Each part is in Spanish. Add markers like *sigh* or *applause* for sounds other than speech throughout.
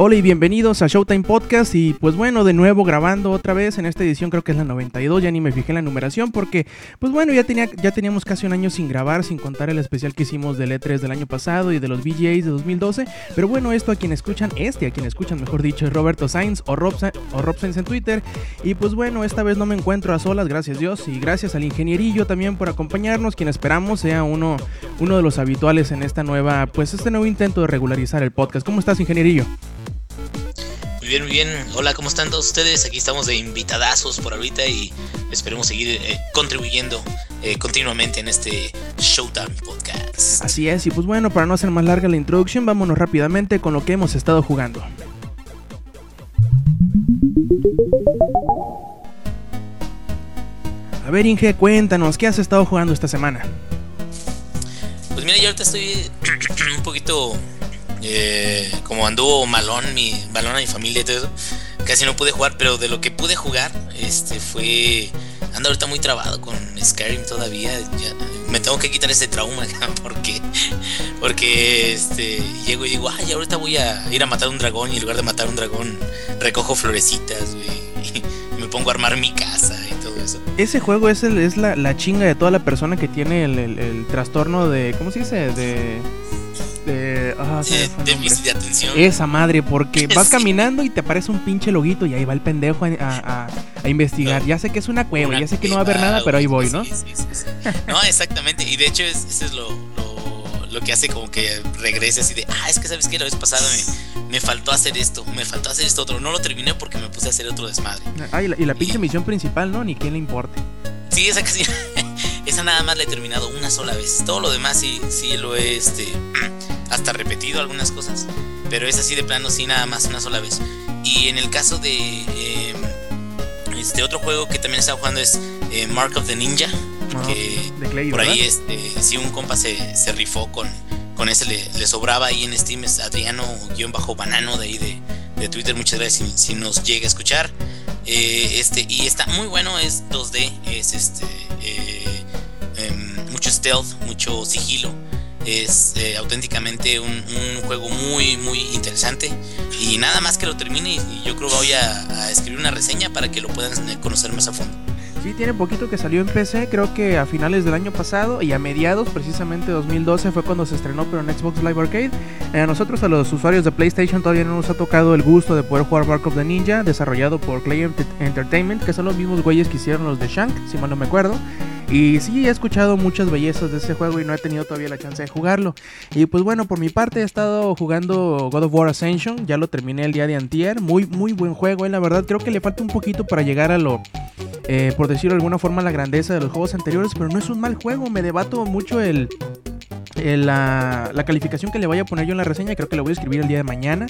Hola y bienvenidos a Showtime Podcast y pues bueno, de nuevo grabando otra vez en esta edición creo que es la 92, ya ni me fijé en la numeración porque pues bueno, ya, tenía, ya teníamos casi un año sin grabar, sin contar el especial que hicimos del E3 del año pasado y de los VJs de 2012, pero bueno, esto a quien escuchan, este a quien escuchan mejor dicho es Roberto Sainz o Rob, o Rob Sainz en Twitter y pues bueno, esta vez no me encuentro a solas, gracias Dios y gracias al ingenierillo también por acompañarnos, quien esperamos sea uno, uno de los habituales en esta nueva, pues este nuevo intento de regularizar el podcast. ¿Cómo estás ingenierillo? Muy bien, muy bien. Hola, ¿cómo están todos ustedes? Aquí estamos de invitadazos por ahorita y esperemos seguir eh, contribuyendo eh, continuamente en este Showtime Podcast. Así es, y pues bueno, para no hacer más larga la introducción, vámonos rápidamente con lo que hemos estado jugando. A ver, Inge, cuéntanos, ¿qué has estado jugando esta semana? Pues mira, yo ahorita estoy *clears throat* un poquito eh, como anduvo malón mi balón a mi familia y todo eso, casi no pude jugar, pero de lo que pude jugar, este fue ando ahorita muy trabado con Skyrim todavía. me tengo que quitar ese trauma *laughs* porque porque este llego y digo, ay, ahorita voy a ir a matar un dragón y en lugar de matar un dragón recojo florecitas, *laughs* me pongo a armar mi casa y todo eso. Ese juego es, el, es la, la chinga de toda la persona que tiene el, el trastorno de, ¿cómo se dice? De de, ah, de atención. Esa madre, porque *laughs* vas caminando y te aparece un pinche loguito y ahí va el pendejo a, investigar. Ya sé que es una cueva, ya sé que no va a haber nada, pero ahí voy, ¿no? no, exactamente. Y de hecho, eso es lo, lo, que hace como que regrese así de, ah, es que sabes que la vez pasada me, me, faltó hacer esto, me faltó hacer esto otro. No lo terminé porque me puse a hacer otro desmadre. Ah, y la, pinche misión principal, ¿no? Ni quién le importe. Sí, esa casi. *laughs* esa nada más la he terminado una sola vez. Todo lo demás sí, sí lo he este hasta repetido algunas cosas, pero es así de plano, sí, nada más una sola vez. Y en el caso de em, este otro juego que también estaba jugando es eh, Mark of the Ninja, ah, que por ahí este, si un compa se, se rifó con, con ese, le, sobraba ahí en Steam, es Adriano-Banano de ahí de, de, Twitter, muchas gracias si, nos llega a escuchar. Eh, este, y está muy bueno, es 2D, es este eh, em, mucho stealth, mucho sigilo es eh, auténticamente un, juego muy, muy interesante. Y nada más que lo termine, y yo creo que voy a, escribir una reseña para que lo puedan eh, conocer más a fondo. Sí, tiene poquito que salió en PC, creo que a finales del año pasado y a mediados, precisamente 2012 fue cuando se estrenó, pero en Xbox Live Arcade. Eh, a nosotros, a los usuarios de PlayStation, todavía no nos ha tocado el gusto de poder jugar Mark of the Ninja, desarrollado por Clay Entertainment, que son los mismos güeyes que hicieron los de Shank, si mal no me acuerdo. Y sí, he escuchado muchas bellezas de ese juego y no he tenido todavía la chance de jugarlo. Y pues bueno, por mi parte he estado jugando God of War Ascension, ya lo terminé el día de antier, muy muy buen juego, eh, la verdad creo que le falta un poquito para llegar a lo, eh, por decirlo de alguna forma, la grandeza de los juegos anteriores, pero no es un mal juego, me debato mucho el eh, la, calificación que le vaya a poner yo en la reseña, creo que la voy a escribir el día de mañana.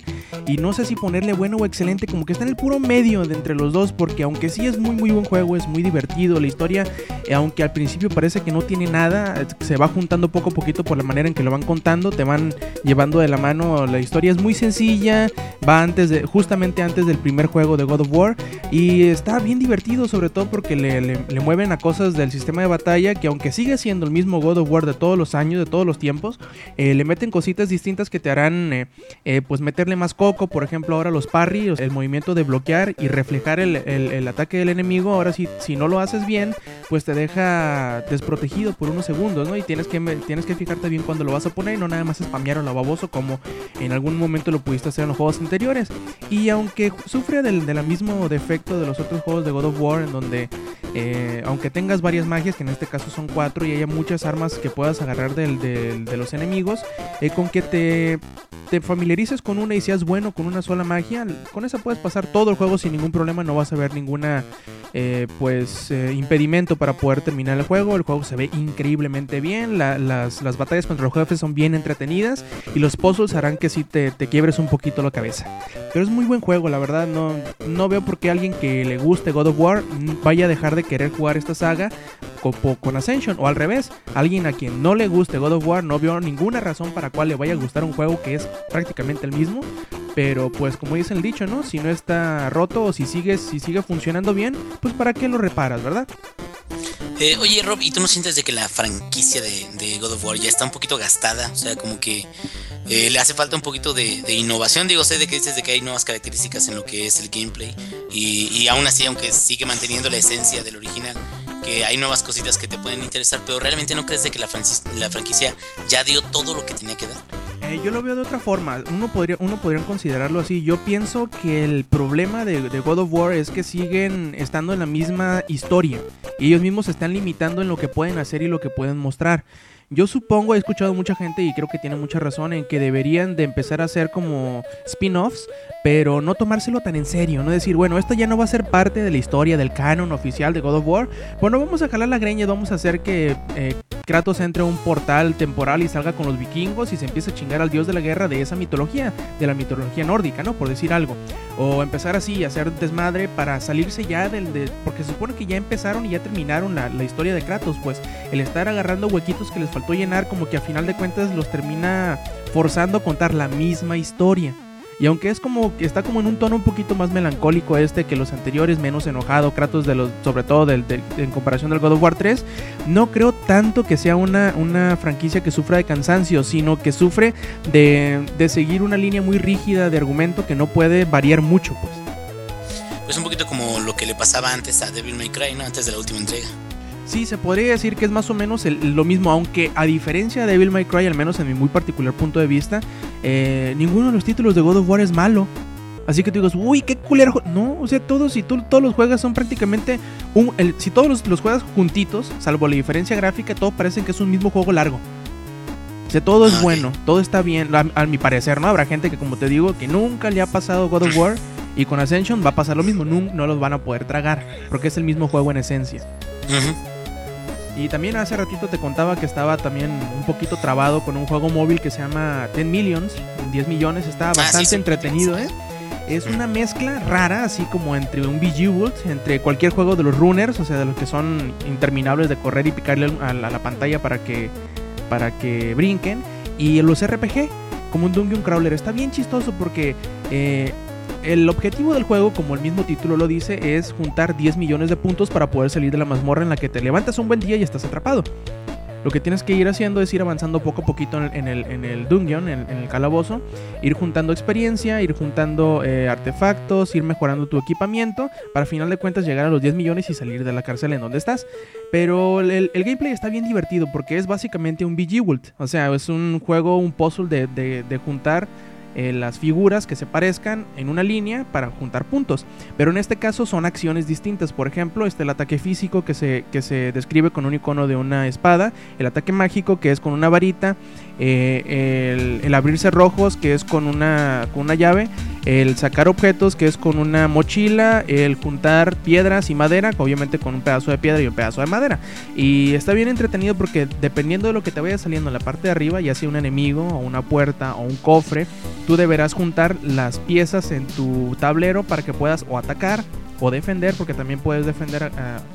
Y no sé si ponerle bueno o excelente, como que está en el puro medio de entre los dos, porque aunque sí es muy muy buen juego, es muy divertido, la historia, eh, aunque al principio parece que no tiene nada, se va juntando poco a poquito por la manera en que lo van contando, te van llevando de la mano, la historia es muy sencilla, va antes de, justamente antes del primer juego de God of War, y está bien divertido, sobre todo porque le, le mueven a cosas del sistema de batalla, que aunque sigue siendo el mismo God of War de todos los años, de todos los tiempos, eh, le meten cositas distintas que te harán eh, eh, pues meterle más coco, por ejemplo ahora los parry, el movimiento de bloquear y reflejar el, ataque del enemigo, ahora si, si no lo haces bien, pues te deja desprotegido por unos segundos, ¿no? Y tienes que, tienes que fijarte bien cuando lo vas a poner y no nada más spamear a lo baboso como en algún momento lo pudiste hacer en los juegos anteriores. Y aunque sufre del, del mismo defecto de los otros juegos de God of War, en donde aunque tengas varias magias, que en este caso son cuatro, y haya muchas armas que puedas agarrar del, de los enemigos, eh, con que te, te familiarices con una y seas bueno con una sola magia, con esa puedes pasar todo el juego sin ningún problema, no vas a ver ninguna eh, pues eh, impedimento para poder terminar el juego. El juego se ve increíblemente bien, las, batallas contra los jefes son bien entretenidas y los puzzles harán que si te, te, quiebres un poquito la cabeza. Pero es muy buen juego, la verdad, no, no veo por qué alguien que le guste God of War vaya a dejar de querer jugar esta saga con, con Ascension o al revés, alguien a quien no le guste God of No veo ninguna razón para cual le vaya a gustar un juego que es prácticamente el mismo Pero pues como dice el dicho, ¿no? Si no está roto o si sigue, si sigue funcionando bien, pues para qué lo reparas, ¿verdad? Eh, oye, Rob, ¿y tú no sientes de que la franquicia de, God of War ya está un poquito gastada? O sea, como que eh, le hace falta un poquito de, innovación. Digo, sé de que dices de que hay nuevas características en lo que es el gameplay. Y, y aún así, aunque sigue manteniendo la esencia del original, que hay nuevas cositas que te pueden interesar, pero realmente no crees de que la, la franquicia ya dio todo lo que tenía que dar. Eh, yo lo veo de otra forma. Uno podría, uno podría considerarlo así. Yo pienso que el problema de, God of War es que siguen estando en la misma historia. Y ellos mismos se están limitando en lo que pueden hacer y lo que pueden mostrar. Yo supongo, he escuchado mucha gente y creo que tiene mucha razón en que deberían de empezar a hacer como spin-offs, pero no tomárselo tan en serio, no decir, bueno, esto ya no va a ser parte de la historia del canon oficial de God of War, bueno, vamos a jalar la greña y vamos a hacer que eh, Kratos entre a un portal temporal y salga con los vikingos y se empiece a chingar al dios de la guerra de esa mitología, de la mitología nórdica, ¿no? Por decir algo. O empezar así, a hacer desmadre para salirse ya del... De, porque se supone que ya empezaron y ya terminaron la, la historia de Kratos, pues el estar agarrando huequitos que les faltó llenar como que a final de cuentas los termina forzando a contar la misma historia. Y aunque es como que está como en un tono un poquito más melancólico este que los anteriores, menos enojado, Kratos de los, sobre todo del, en comparación del God of War 3, no creo tanto que sea una, una franquicia que sufra de cansancio, sino que sufre de, de seguir una línea muy rígida de argumento que no puede variar mucho, pues. Pues un poquito como lo que le pasaba antes a Devil May Cry, ¿no? Antes de la última entrega. Sí, se podría decir que es más o menos lo mismo, aunque a diferencia de Devil May Cry, al menos en mi muy particular punto de vista, eh, ninguno de los títulos de God of War es malo. Así que tú digas, uy, qué culero. No, o sea, todos, si tú todos los juegas son prácticamente un. si todos los, juegas juntitos, salvo la diferencia gráfica, todos parecen que es un mismo juego largo. O sea, todo es bueno, todo está bien, a, mi parecer, ¿no? Habrá gente que, como te digo, que nunca le ha pasado God of War y con Ascension va a pasar lo mismo, no, no los van a poder tragar, porque es el mismo juego en esencia. Y también hace ratito te contaba que estaba también un poquito trabado con un juego móvil que se llama 10 Millions, 10 millones, está ah, bastante entretenido, ¿eh? Es una mezcla rara, así como entre un Bejeweled, entre cualquier juego de los runners, o sea, de los que son interminables de correr y picarle a la, pantalla para que, para que brinquen, y los RPG, como un Dungeon Crawler. Está bien chistoso porque eh, el objetivo del juego, como el mismo título lo dice, es juntar 10 millones de puntos para poder salir de la mazmorra en la que te levantas un buen día y estás atrapado. Lo que tienes que ir haciendo es ir avanzando poco a poquito en el, dungeon, en, el calabozo, ir juntando experiencia, ir juntando eh, artefactos, ir mejorando tu equipamiento, para al final de cuentas llegar a los 10 millones y salir de la cárcel en donde estás. Pero el, gameplay está bien divertido porque es básicamente un Bejeweled, o sea, es un juego, un puzzle de juntar eh, las figuras que se parezcan en una línea para juntar puntos. Pero en este caso son acciones distintas. Por ejemplo, este el ataque físico que se, que se describe con un icono de una espada, el ataque mágico que es con una varita, eh, el, abrirse rojos que es con una, con una llave, el sacar objetos que es con una mochila, el juntar piedras y madera, obviamente con un pedazo de piedra y un pedazo de madera. Y está bien entretenido porque dependiendo de lo que te vaya saliendo en la parte de arriba, ya sea un enemigo o una puerta o un cofre, tú deberás juntar las piezas en tu tablero para que puedas o atacar o defender, porque también puedes defender,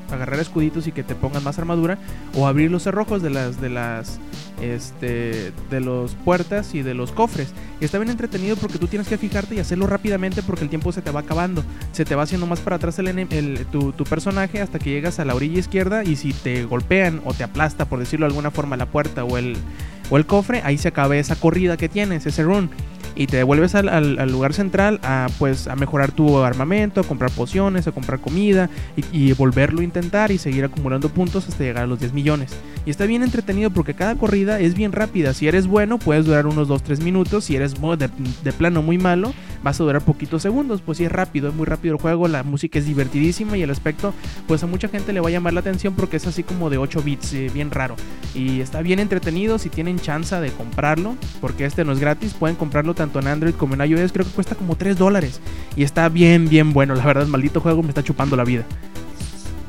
agarrar escuditos y que te pongan más armadura, o abrir los cerrojos de las, de las, este, de los puertas y de los cofres. Está bien entretenido porque tú tienes que fijarte y hacerlo rápidamente porque el tiempo se te va acabando, se te va haciendo más para atrás el, el tu, tu, personaje hasta que llegas a la orilla izquierda y si te golpean o te aplasta, por decirlo de alguna forma, la puerta o el, o el cofre, ahí se acaba esa corrida que tienes, ese run y te devuelves al, lugar central a pues a mejorar tu armamento, a comprar pociones, a comprar comida y, volverlo a intentar y seguir acumulando puntos hasta llegar a los 10 millones. Y está bien entretenido porque cada corrida es bien rápida. Si eres bueno, puedes durar unos 2-3 minutos. Si eres de, de, plano muy malo, vas a durar poquitos segundos. Pues si es rápido, es muy rápido el juego. La música es divertidísima y el aspecto, pues a mucha gente le va a llamar la atención porque es así como de 8 bits, eh, bien raro. Y está bien entretenido. Si tienen chance de comprarlo, porque este no es gratis, pueden comprarlo tanto en Android como en iOS. Creo que cuesta como 3 dólares. Y está bien, bien bueno. La verdad, maldito juego me está chupando la vida.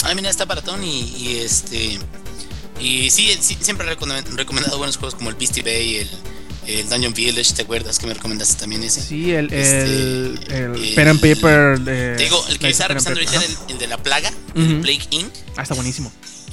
Ah, mira, está baratón y, y este. Y sí, siempre he recomendado buenos juegos como el Beastie Bay, el, el Dungeon Village, ¿te acuerdas que me recomendaste también ese? Sí, el, el, este, el, Pen and Paper. De, te digo, el que estaba revisando ahorita era el, de la plaga, el Plague Inc. Ah, está buenísimo.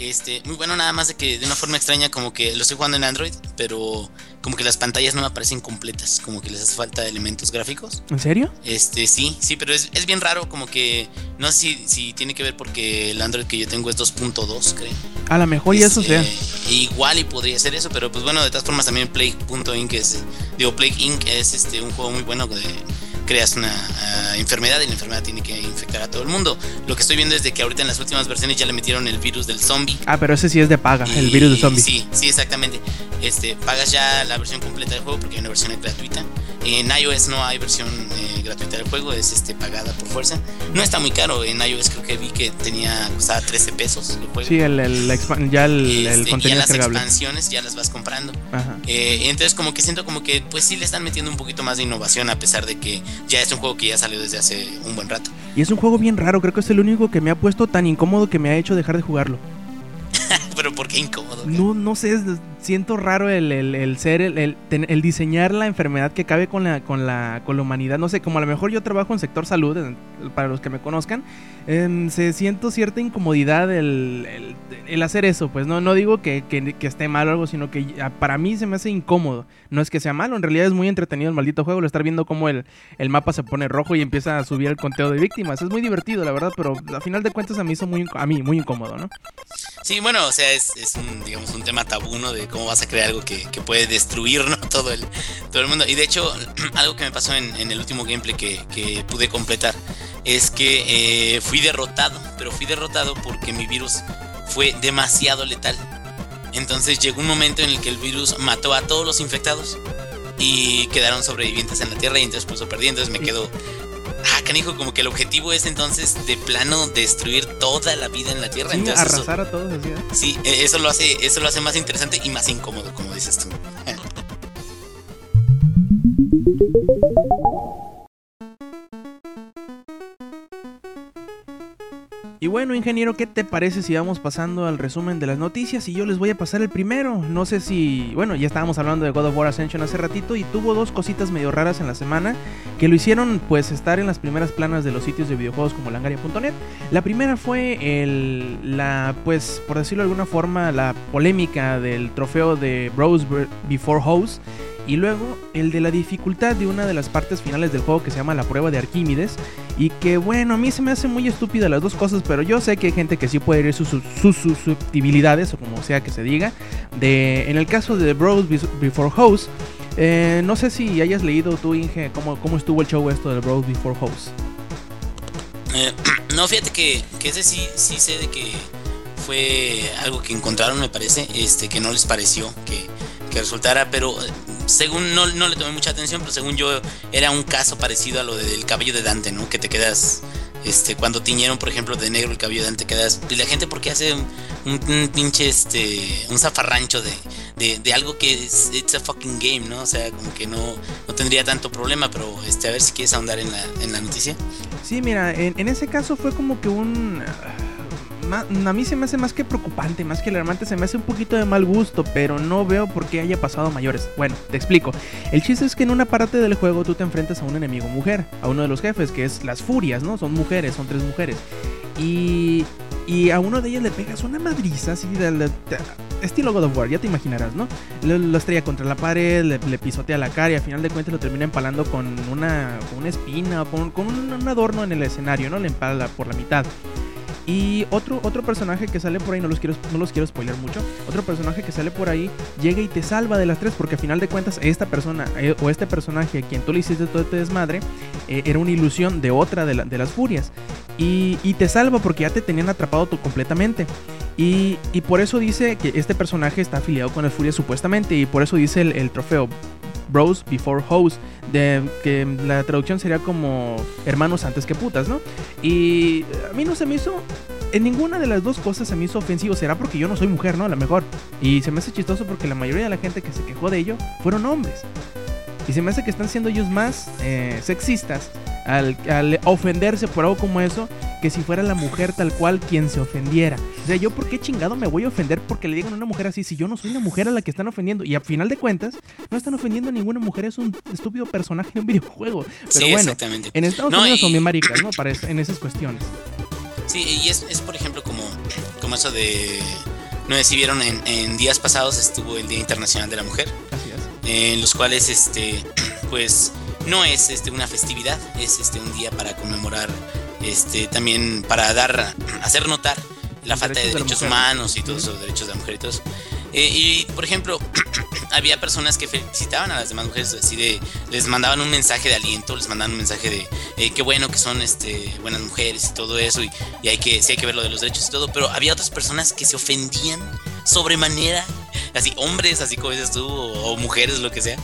Este, muy bueno nada más de que de una forma extraña como que lo estoy jugando en Android, pero como que las pantallas no me aparecen completas, como que les hace falta elementos gráficos. ¿En serio? Este, sí, sí, pero es, es bien raro, como que no sé si, si tiene que ver porque el Android que yo tengo es 2.2, creo. A lo mejor y eso Este. Igual y podría ser eso, pero pues bueno, de todas formas también Plague.inc es, digo, Plague Inc. es este un juego muy bueno de creas una ah, enfermedad y la enfermedad tiene que infectar a todo el mundo. Lo que estoy viendo es de que ahorita en las últimas versiones ya le metieron el virus del zombie. Ah, pero ese sí es de paga, el virus de zombie. Sí, sí, exactamente. Este, pagas ya la versión completa del juego porque hay una versión gratuita. En iOS no hay versión eh, gratuita del juego, es este pagada por fuerza. No está muy caro, en iOS creo que vi que tenía costaba 13 pesos el juego. Sí, el, el ya el, el Este, ya contenido las descargable. expansiones ya las vas comprando. Ajá. Eh, entonces como que siento como que pues sí le están metiendo un poquito más de innovación a pesar de que ya es un juego que ya salió desde hace un buen rato. Y es un juego bien raro, creo que es el único que me ha puesto tan incómodo que me ha hecho dejar de jugarlo. *laughs* Pero ¿por qué incómodo? No, no sé, siento raro el, el- el ser, el, el, diseñar la enfermedad que cabe con la, con, la, con la humanidad. No sé, como a lo mejor yo trabajo en sector salud, para los que me conozcan, em, se siento cierta incomodidad el, el- hacer eso. Pues no, no digo que, que- esté mal o algo, sino que para mí se me hace incómodo. No es que sea malo, en realidad es muy entretenido el maldito juego, lo estar viendo como el, el mapa se pone rojo y empieza a subir el conteo de víctimas. Es muy divertido, la verdad, pero a final de cuentas a mí, hizo muy, a mí muy incómodo, ¿no? Sí, bueno, o sea, es, un, digamos, un tema tabú, ¿no? De cómo vas a crear algo que, que puede destruir, ¿no? *laughs* Todo el, todo el mundo. Y de hecho, *clears throat* algo que me pasó en, en el último gameplay que, que pude completar es que eh, fui derrotado, pero fui derrotado porque mi virus fue demasiado letal. Entonces llegó un momento en el que el virus mató a todos los infectados y quedaron sobrevivientes en la Tierra y entonces pues lo perdí, entonces me quedo... Ah, canijo, como que el objetivo es entonces de plano destruir toda la vida en la Tierra. Sí, entonces eso- arrasar a todos así. ¿eh? Sí, e- eso lo hace, eso lo hace más interesante y más incómodo, como dices tú. Y bueno, ingeniero, ¿qué te parece si vamos pasando al resumen de las noticias? Y yo les voy a pasar el primero. No sé si. Bueno, ya estábamos hablando de God of War Ascension hace ratito y tuvo dos cositas medio raras en la semana que lo hicieron pues estar en las primeras planas de los sitios de videojuegos como langaria.net. La primera fue el. La, pues, por decirlo de alguna forma, la polémica del trofeo de Bros Before House. Y luego el de la dificultad de una de las partes finales del juego que se llama la prueba de Arquímedes. Y que bueno, a mí se me hace muy estúpida las dos cosas, pero yo sé que hay gente que sí puede ir sus, sus, sus susceptibilidades, o como sea que se diga. De, en el caso de Bros Before House, eh, no sé si hayas leído tú, Inge, cómo, cómo estuvo el show esto de Bros Before House. Eh, *clears throat* no, fíjate que, que ese sí, sí sé de que fue algo que encontraron, me parece, este, que no les pareció que, que resultara, pero según no, no le tomé mucha atención, pero según yo era un caso parecido a lo del cabello de Dante, ¿no? Que te quedas, este, cuando tiñeron, por ejemplo, de negro el cabello de Dante, quedas, y la gente porque hace un, un, un pinche, este, un zafarrancho de, de, de algo que es it's a fucking game, ¿no? O sea, como que no, no tendría tanto problema, pero este, a ver si quieres ahondar en la, en la noticia. Sí, mira, en, en ese caso fue como que un... A mí se me hace más que preocupante, más que alarmante, se me hace un poquito de mal gusto, pero no veo por qué haya pasado a mayores. Bueno, te explico. El chiste es que en una parte del juego tú te enfrentas a un enemigo mujer, a uno de los jefes, que es las furias, ¿no? Son mujeres, son tres mujeres. Y, y a uno de ellas le pegas una madriza así, de, de- de- estilo God of War, ya te imaginarás, ¿no? Lo, estrella contra la pared, le, pisotea la cara y al final de cuentas lo termina empalando con una, con una espina, con, con un adorno en el escenario, ¿no? Le empala por la mitad. Y otro, otro personaje que sale por ahí, no los, quiero, no los quiero spoiler mucho, otro personaje que sale por ahí llega y te salva de las tres, porque a final de cuentas esta persona eh, o este personaje a quien tú le hiciste todo este desmadre eh, era una ilusión de otra de, la- de las furias. Y, te salva porque ya te tenían atrapado tú completamente. Y, por eso dice que este personaje está afiliado con el Furia supuestamente, y por eso dice el trofeo Bros Before Hoes, que la traducción sería como hermanos antes que putas, ¿no? Y a mí no se me hizo. En ninguna de las dos cosas se me hizo ofensivo. Será porque yo no soy mujer, ¿no? A lo mejor. Y se me hace chistoso porque la mayoría de la gente que se quejó de ello fueron hombres. Y se me hace que están siendo ellos más eh, sexistas al ofenderse por algo como eso que si fuera la mujer tal cual quien se ofendiera. O sea, yo por qué chingado me voy a ofender porque le digan a una mujer así si yo no soy la mujer a la que están ofendiendo. Y a final de cuentas, no están ofendiendo a ninguna mujer, es un estúpido personaje de un *laughs* videojuego. Pero sí, bueno, en Estados No, Unidos son y- bien maricas, ¿no? Para es- en esas cuestiones. Sí, y es, es por ejemplo como, como eso de no sé si vieron en, días pasados estuvo el Día Internacional de la Mujer. En los cuales este *clears throat* pues no es este una festividad, es este un día para conmemorar este también para dar *clears throat* hacer notar la falta de derechos humanos y todos los derechos de la mujer y todo eso. Eh, y por ejemplo, *clears throat* había personas que felicitaban a las demás mujeres, así de, les mandaban un mensaje de aliento, les mandaban un mensaje de eh, qué bueno que son este, buenas mujeres y todo eso, y, y, hay que, sí hay que ver lo de los derechos y todo, pero había otras personas que se ofendían sobremanera así hombres, así como dices tú, o, mujeres, lo que sea,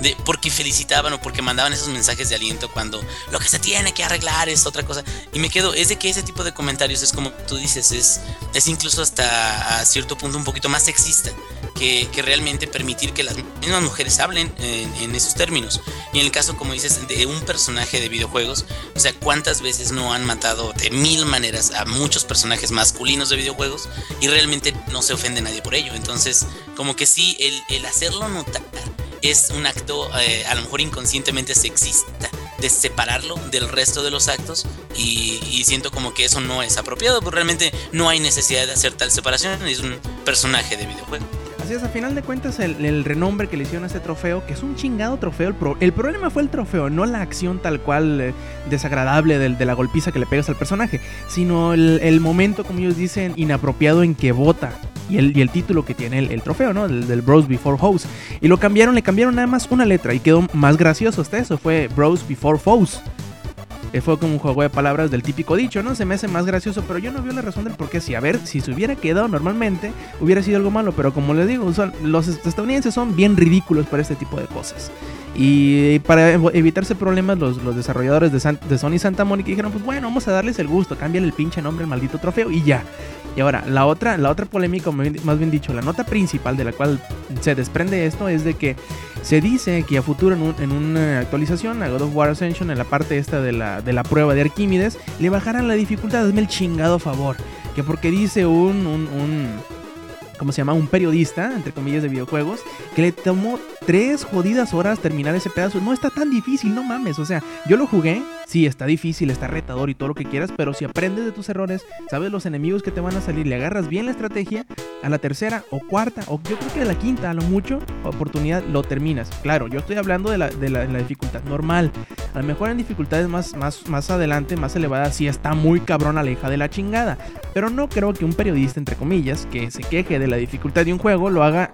de, porque felicitaban o porque mandaban esos mensajes de aliento cuando lo que se tiene que arreglar es otra cosa. Y me quedo, es de que ese tipo de comentarios es como tú dices, es, es incluso hasta a cierto punto un poquito más sexista que, realmente permitir que las mismas mujeres hablen en, esos términos. Y en el caso, como dices, de un personaje de videojuegos, o sea, ¿cuántas veces no han matado de mil maneras a muchos personajes masculinos de videojuegos y realmente no se ofende nadie por ello? Entonces, como que sí, el, hacerlo notar es un acto eh, a lo mejor inconscientemente sexista de separarlo del resto de los actos y, y, siento como que eso no es apropiado, porque realmente no hay necesidad de hacer tal separación, es un personaje de videojuego. Así es, a final de cuentas, el, renombre que le hicieron a este trofeo, que es un chingado trofeo, el, problema fue el trofeo, no la acción tal cual eh, desagradable de, la golpiza que le pegas al personaje, sino el, momento, como ellos dicen, inapropiado en que vota. Y el, y el título que tiene el, trofeo, ¿no? Del, del Bros Before Hoes. Y lo cambiaron, le cambiaron nada más una letra y quedó más gracioso hasta eso. Fue Bros Before Foes fue como un juego de palabras del típico dicho, ¿no? Se me hace más gracioso, pero yo no veo la razón del por qué. Si, a ver, si se hubiera quedado normalmente, hubiera sido algo malo, pero como les digo, los estadounidenses son bien ridículos para este tipo de cosas. Y para evitarse problemas, los, los desarrolladores de, de, Sony Santa Mónica dijeron, pues bueno, vamos a darles el gusto, cámbiale el pinche nombre al maldito trofeo y ya. Y ahora, la otra, la otra polémica, más bien dicho, la nota principal de la cual se desprende esto es de que se dice que a futuro en, una actualización a God of War Ascension, en la parte esta de la, de la prueba de Arquímedes, le bajarán la dificultad, hazme el chingado favor. Que porque dice un, un, un ¿cómo se llama? Un periodista, entre comillas, de videojuegos, que le tomó tres jodidas horas terminar ese pedazo. No está tan difícil, no mames. O sea, yo lo jugué, sí, está difícil, está retador y todo lo que quieras, pero si aprendes de tus errores, sabes los enemigos que te van a salir, le agarras bien la estrategia, a la tercera o cuarta, o yo creo que a la quinta, a lo mucho, oportunidad, lo terminas. Claro, yo estoy hablando de la, de la, dificultad normal. A lo mejor en dificultades más, más, más adelante, más elevadas, sí está muy cabrón la hija de la chingada. Pero no creo que un periodista, entre comillas, que se queje de la dificultad de un juego, lo haga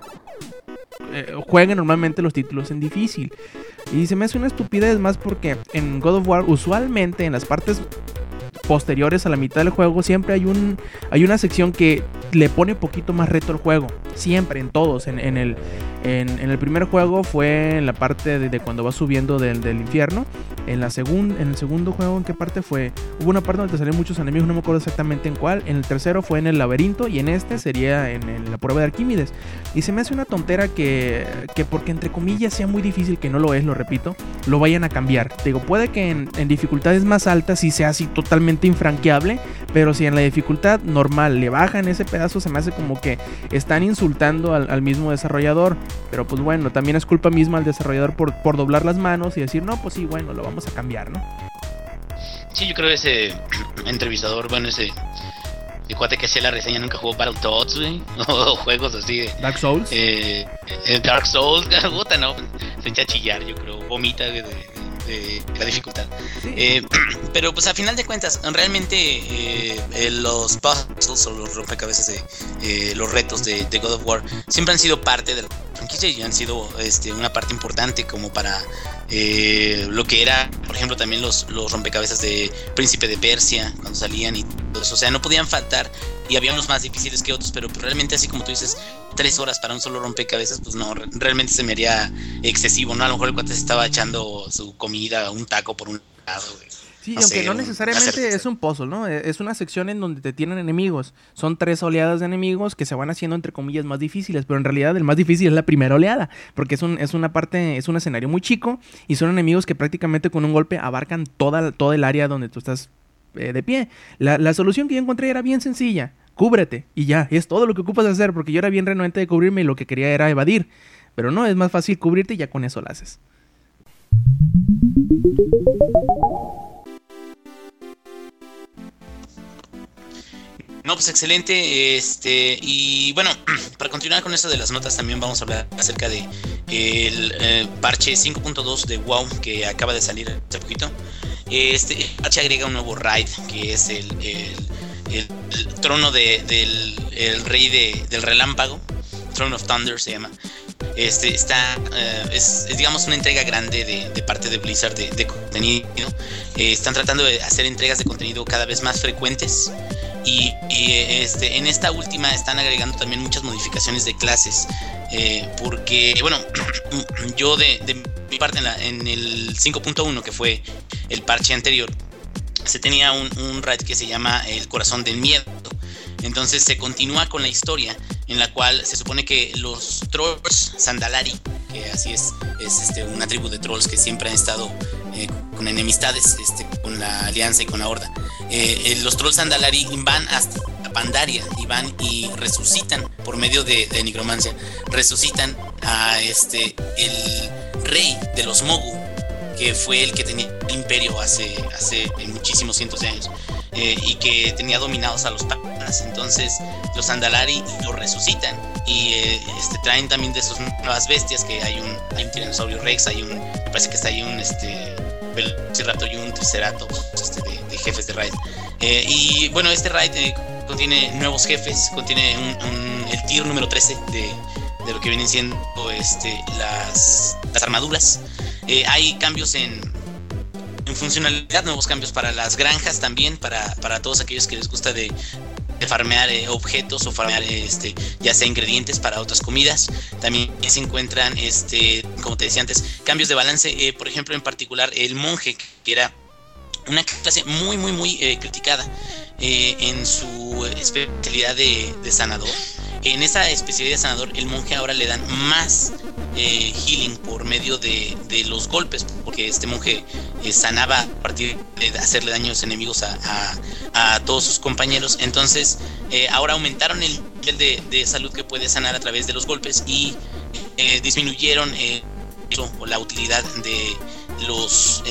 eh, juegue normalmente los títulos en difícil. Y se me hace una estupidez más porque en God of War usualmente en las partes posteriores a la mitad del juego siempre hay un hay una sección que le pone un poquito más reto al juego siempre en todos en, el en, el primer juego fue en la parte de, cuando vas subiendo del, del infierno en, la en el segundo juego, ¿en qué parte fue? Hubo una parte donde te salían muchos enemigos, no me acuerdo exactamente en cuál. En el tercero fue en el laberinto y en este sería en, la prueba de Arquímedes. Y se me hace una tontera que, que, porque entre comillas sea muy difícil, que no lo es, lo repito, lo vayan a cambiar. Te digo, puede que en, dificultades más altas sí sea así totalmente infranqueable, pero si en la dificultad normal le bajan ese pedazo, se me hace como que están insultando al, al mismo desarrollador. Pero pues bueno, también es culpa misma al desarrollador por, por doblar las manos y decir, no, pues sí, bueno, lo vamos a cambiar, ¿no? Sí, yo creo que ese *clears throat* entrevistador, bueno, ese de cuate que hacía la reseña nunca jugó Battletoads, güey, *laughs* o juegos así de Dark Souls. Eh, eh Dark Souls, *laughs* puta, no, se echa a chillar, yo creo, vomita de, de, la dificultad. Eh, *clears throat* pero pues a final de cuentas, realmente eh, los puzzles o los rompecabezas de los retos de, de, God of War siempre han sido parte de la franquicia y han sido este, una parte importante como para eh, lo que era, por ejemplo, también los, los rompecabezas de Príncipe de Persia, cuando salían y todo eso. O sea, no podían faltar y había unos más difíciles que otros, pero pues, realmente así como tú dices, tres horas para un solo rompecabezas, pues no, realmente se me haría excesivo, ¿no? A lo mejor el cuate se estaba echando su comida, un taco por un lado, Sí, aunque no necesariamente es un puzzle, ¿no? E, es una sección en donde te tienen enemigos. Son tres oleadas de enemigos que se van haciendo entre comillas más difíciles, pero en realidad el más difícil es la primera oleada, porque es, un, es una parte, es un escenario muy chico y son enemigos que prácticamente con un golpe abarcan toda, todo el área donde tú estás eh, de pie. La, la solución que yo encontré era bien sencilla. Cúbrete y ya, es todo lo que ocupas hacer, porque yo era bien renuente de cubrirme y lo que quería era evadir. Pero no, es más fácil cubrirte y ya con eso lo haces. No, pues excelente. Este, y bueno, *clears throat* para continuar con eso de las notas, también vamos a hablar acerca de el eh, parche 5.2 de WoW que acaba de salir hace poquito. Este parche agrega un nuevo raid que es el, el, trono de, del el rey de, del relámpago. Throne of Thunder se llama. Este está, eh, es, digamos una entrega grande de, parte de Blizzard de, contenido. Eh, están tratando de hacer entregas de contenido cada vez más frecuentes. Y, este, en esta última están agregando también muchas modificaciones de clases. Eh, porque, bueno, *clears throat* yo de, mi parte en, el 5.1, que fue el parche anterior, se tenía un, raid que se llama El Corazón del Miedo. Entonces se continúa con la historia en la cual se supone que los trolls Sandalari, que así es, es este, una tribu de trolls que siempre han estado eh, con enemistades este, con la alianza y con la horda, eh, eh, los trolls Sandalari van hasta Pandaria y van y resucitan por medio de, nigromancia, resucitan a este el rey de los Mogu, que fue el que tenía imperio hace, hace muchísimos cientos de años. Eh, y que tenía dominados a los panas. Entonces los Andalari lo resucitan y eh, este, traen también de sus nuevas bestias que hay un, hay un tiranosaurio rex, hay un, parece que está ahí un este, velociraptor y un triceratops este, de, jefes de raid. Eh, y bueno, este raid contiene nuevos jefes, contiene un, el tier número 13 de, de, lo que vienen siendo este, las, las armaduras. hay cambios en, en funcionalidad, nuevos cambios para las granjas también, para, para todos aquellos que les gusta de, farmear eh, objetos o farmear este ya sea ingredientes para otras comidas. También se encuentran este como te decía antes cambios de balance. Eh, por ejemplo en particular el monje que era una clase muy muy muy eh, criticada en su especialidad de, de sanador. En esa especialidad de sanador el monje ahora le dan más eh, healing por medio de, los golpes, porque este monje eh, sanaba a partir de hacerle daño a los enemigos a, todos sus compañeros. Entonces, eh, ahora aumentaron el nivel de, salud que puede sanar a través de los golpes y disminuyeron la utilidad de los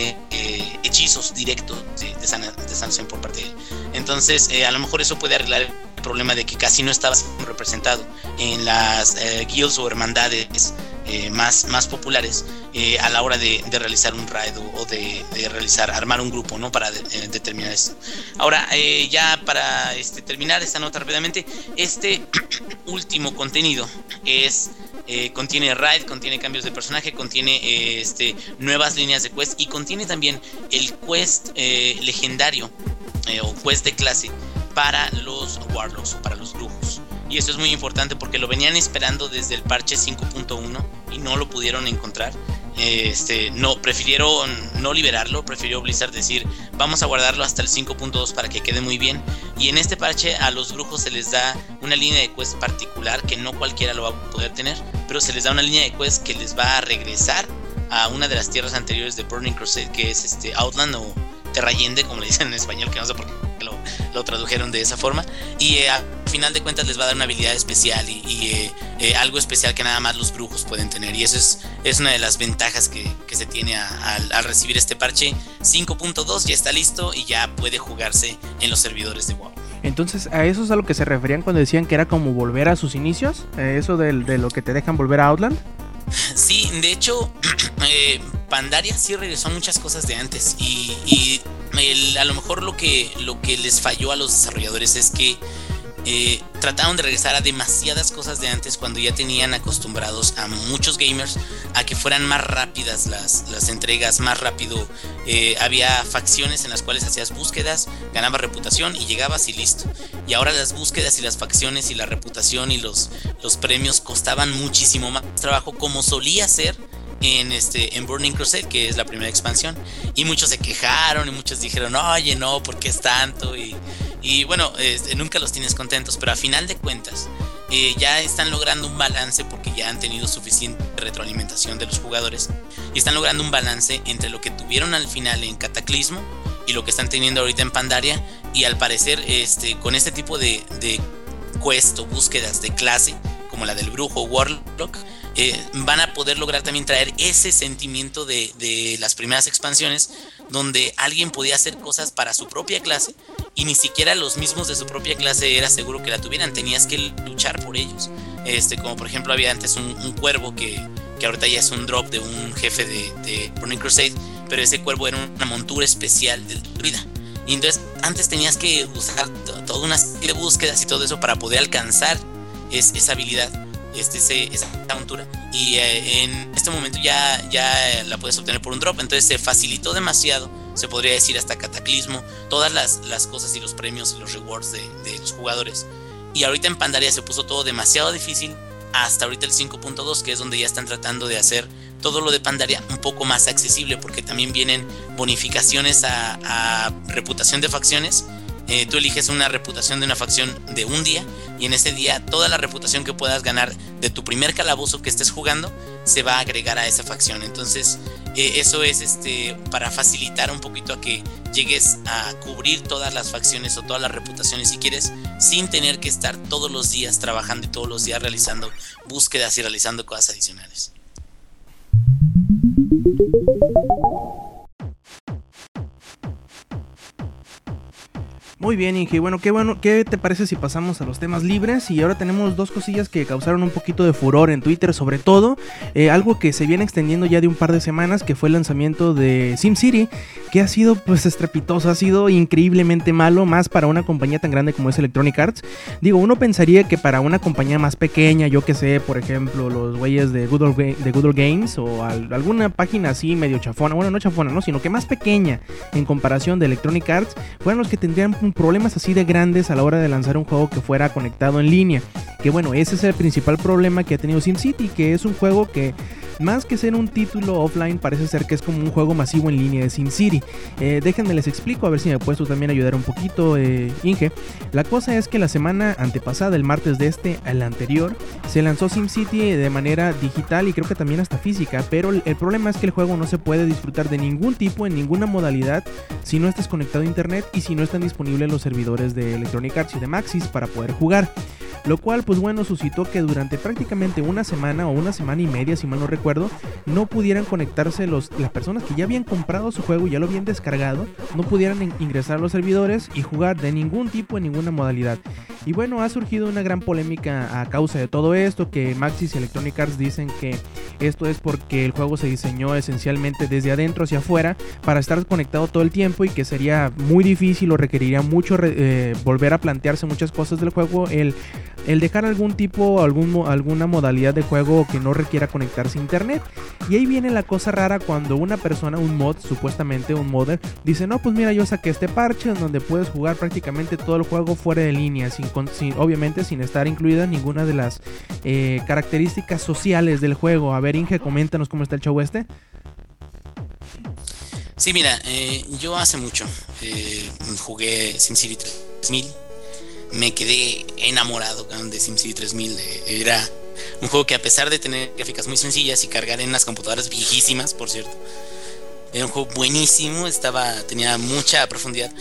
hechizos directos de, de, sanación por parte de él. Entonces, a lo mejor eso puede arreglar problema de que casi no estaba representado en las guilds o hermandades eh, más, más populares eh, a la hora de, realizar un raid o, de, realizar, armar un grupo, ¿no? Para eh, determinar esto. Ahora, ya para este, terminar esta nota rápidamente, este *clears throat* último contenido es contiene raid, contiene cambios de personaje, contiene este, nuevas líneas de quest y contiene también el quest legendario o quest de clase para los warlocks, para los brujos. Y eso es muy importante porque lo venían esperando desde el parche 5.1 y no lo pudieron encontrar. Este, no, prefirieron no liberarlo, prefirió Blizzard decir vamos a guardarlo hasta el 5.2 para que quede muy bien. Y en este parche a los brujos se les da una línea de quest particular que no cualquiera lo va a poder tener, pero se les da una línea de quest que les va a regresar a una de las tierras anteriores de Burning Crusade, que es este Outland o Terrayende, como le dicen en español, que no sé por qué lo, tradujeron de esa forma. Y eh, al final de cuentas les va a dar una habilidad especial y, eh, eh, algo especial que nada más los brujos pueden tener. Y eso es, es una de las ventajas que, se tiene al recibir este parche 5.2. Ya está listo y ya puede jugarse en los servidores de WoW. Entonces, ¿a eso es a lo que se referían cuando decían que era como volver a sus inicios? ¿Eso de, de lo que te dejan volver a Outland? Sí, de hecho, *clears throat* Pandaria sí regresó a muchas cosas de antes y, a lo mejor lo que, lo que les falló a los desarrolladores es que eh, trataron de regresar a demasiadas cosas de antes cuando ya tenían acostumbrados a muchos gamers a que fueran más rápidas las, las entregas, más rápido. Eh, había facciones en las cuales hacías búsquedas, ganabas reputación y llegabas y listo. Y ahora las búsquedas y las facciones y la reputación y los, los premios costaban muchísimo más trabajo como solía ser en este en Burning Crusade, que es la primera expansión, y muchos se quejaron y muchos dijeron, "Oye, no, ¿por qué es tanto?" y, y bueno, este, nunca los tienes contentos, pero a final de cuentas eh, ya están logrando un balance porque ya han tenido suficiente retroalimentación de los jugadores y están logrando un balance entre lo que tuvieron al final en Cataclismo y lo que están teniendo ahorita en Pandaria y al parecer este con este tipo de, de quest o búsquedas de clase como la del brujo Warlock eh, van a poder lograr también traer ese sentimiento de, las primeras expansiones donde alguien podía hacer cosas para su propia clase y ni siquiera los mismos de su propia clase era seguro que la tuvieran, tenías que luchar por ellos. Este, como por ejemplo había antes un, cuervo que, que, ahorita ya es un drop de un jefe de, de Burning Crusade, pero ese cuervo era una montura especial del druida. Y entonces antes tenías que usar toda una serie de búsquedas y todo eso para poder alcanzar esa habilidad, este, esa montura. Y eh, en este momento ya, ya la puedes obtener por un drop. Entonces se facilitó demasiado, se podría decir hasta cataclismo, todas las, las cosas y los premios y los rewards de, de los jugadores. Y ahorita en Pandaria se puso todo demasiado difícil hasta ahorita el 5.2, que es donde ya están tratando de hacer todo lo de Pandaria un poco más accesible, porque también vienen bonificaciones a, reputación de facciones. Eh, tú eliges una reputación de una facción de un día y en ese día toda la reputación que puedas ganar de tu primer calabozo que estés jugando se va a agregar a esa facción. Entonces, eh, eso es este para facilitar un poquito a que llegues a cubrir todas las facciones o todas las reputaciones si quieres, sin tener que estar todos los días trabajando y todos los días realizando búsquedas y realizando cosas adicionales. Muy bien, Inge. Bueno, qué bueno, ¿qué te parece si pasamos a los temas libres? Y ahora tenemos dos cosillas que causaron un poquito de furor en Twitter, sobre todo eh, algo que se viene extendiendo ya de un par de semanas, que fue el lanzamiento de SimCity, que ha sido pues estrepitoso, ha sido increíblemente malo, más para una compañía tan grande como es Electronic Arts. Digo, uno pensaría que para una compañía más pequeña, yo que sé, por ejemplo, los güeyes de Good de Good Games o alguna página así medio chafona, bueno, no chafona, no, sino que más pequeña en comparación de Electronic Arts, fueran los que tendrían un problemas así de grandes a la hora de lanzar un juego que fuera conectado en línea. Que bueno, ese es el principal problema que ha tenido SimCity, que es un juego que más que ser un título offline, parece ser que es como un juego masivo en línea de SimCity. Eh, déjenme les explico, a ver si me puedes tú también ayudar un poquito, eh, Inge. La cosa es que la semana antepasada, el martes de este al anterior, se lanzó SimCity de manera digital y creo que también hasta física, pero el problema es que el juego no se puede disfrutar de ningún tipo, en ninguna modalidad, si no estás conectado a internet y si no están disponibles los servidores de Electronic Arts y de Maxis para poder jugar. Lo cual, pues bueno, suscitó que durante prácticamente una semana o una semana y media, si mal no recuerdo, no pudieran conectarse los, las personas que ya habían comprado su juego, ya lo habían descargado, no pudieran ingresar a los servidores y jugar de ningún tipo en ninguna modalidad. Y bueno, ha surgido una gran polémica a causa de todo esto, que Maxis y Electronic Arts dicen que esto es porque el juego se diseñó esencialmente desde adentro hacia afuera para estar conectado todo el tiempo y que sería muy difícil o requeriría mucho eh, volver a plantearse muchas cosas del juego el el dejar algún tipo, algún, alguna modalidad de juego que no requiera conectarse a internet. Y ahí viene la cosa rara cuando una persona, un mod, supuestamente un modder, dice, no, pues mira, yo saqué este parche en donde puedes jugar prácticamente todo el juego fuera de línea, sin, obviamente sin estar incluida ninguna de las eh, características sociales del juego. A ver, Inge, coméntanos cómo está el show este. Sí, mira, eh, yo hace mucho eh, jugué SimCity 3000 me quedé enamorado de SimCity 3000. Era un juego que a pesar de tener gráficas muy sencillas y cargar en las computadoras viejísimas, por cierto, era un juego buenísimo, estaba, tenía mucha profundidad.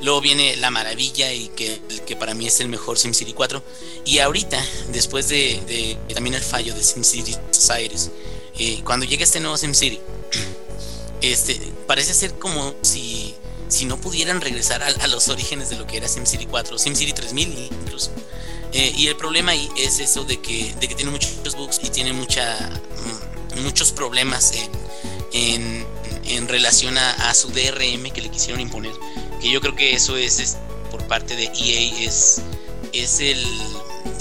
Luego viene la maravilla y que, que para mí es el mejor SimCity 4. Y ahorita, después de, también el fallo de SimCity Societies, eh, cuando llega este nuevo SimCity, *clears throat* este, parece ser como si si no pudieran regresar a, los orígenes de lo que era SimCity 4, SimCity 3000 incluso. Eh, y el problema ahí es eso de que, de que tiene muchos bugs y tiene mucha, mm, muchos problemas en, en, relación a, su DRM que le quisieron imponer. Que yo creo que eso es, por parte de EA, es, es el,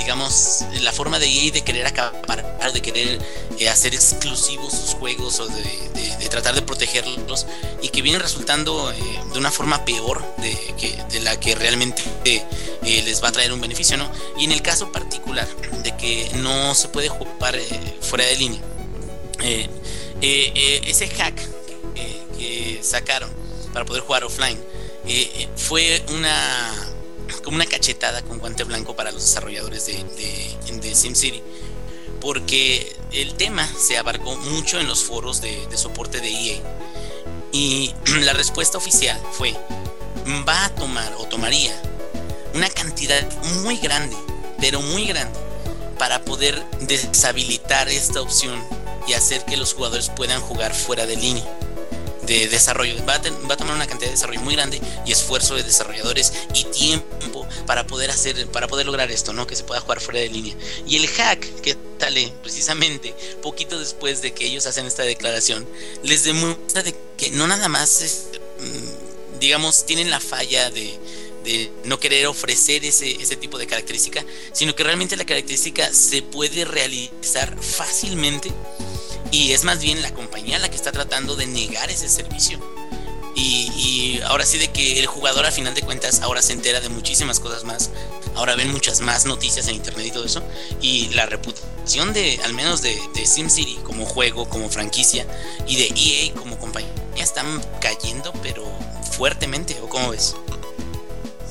digamos, la forma de EA de querer acabar, de querer eh, hacer exclusivos sus juegos o de, tratar de protegerlos y que viene resultando eh, de una forma peor de la que realmente eh, les va a traer un beneficio, ¿no? Y en el caso particular de que no se puede jugar fuera de línea, ese hack que sacaron para poder jugar offline fue una como una cachetada con guante blanco para los desarrolladores de, de, de SimCity. Porque el tema se abarcó mucho en los foros de, soporte de EA. Y *clears throat* la respuesta oficial fue, va a tomar o tomaría una cantidad muy grande, pero muy grande, para poder deshabilitar esta opción y hacer que los jugadores puedan jugar fuera de línea de desarrollo. Va a, tomar una cantidad de desarrollo muy grande y esfuerzo de desarrolladores y tiempo para poder hacer, para poder lograr esto, ¿no? Que se pueda jugar fuera de línea. Y el hack que sale precisamente poquito después de que ellos hacen esta declaración, les demuestra de que no nada más es, mm, digamos, tienen la falla de, de no querer ofrecer ese, ese tipo de característica, sino que realmente la característica se puede realizar fácilmente y es más bien la compañía la que está tratando de negar ese servicio. Y, y, ahora sí de que el jugador a final de cuentas ahora se entera de muchísimas cosas más, ahora ven muchas más noticias en internet y todo eso, y la reputación de, al menos de, de SimCity como juego, como franquicia, y de EA como compañía están cayendo, pero fuertemente, ¿o cómo ves?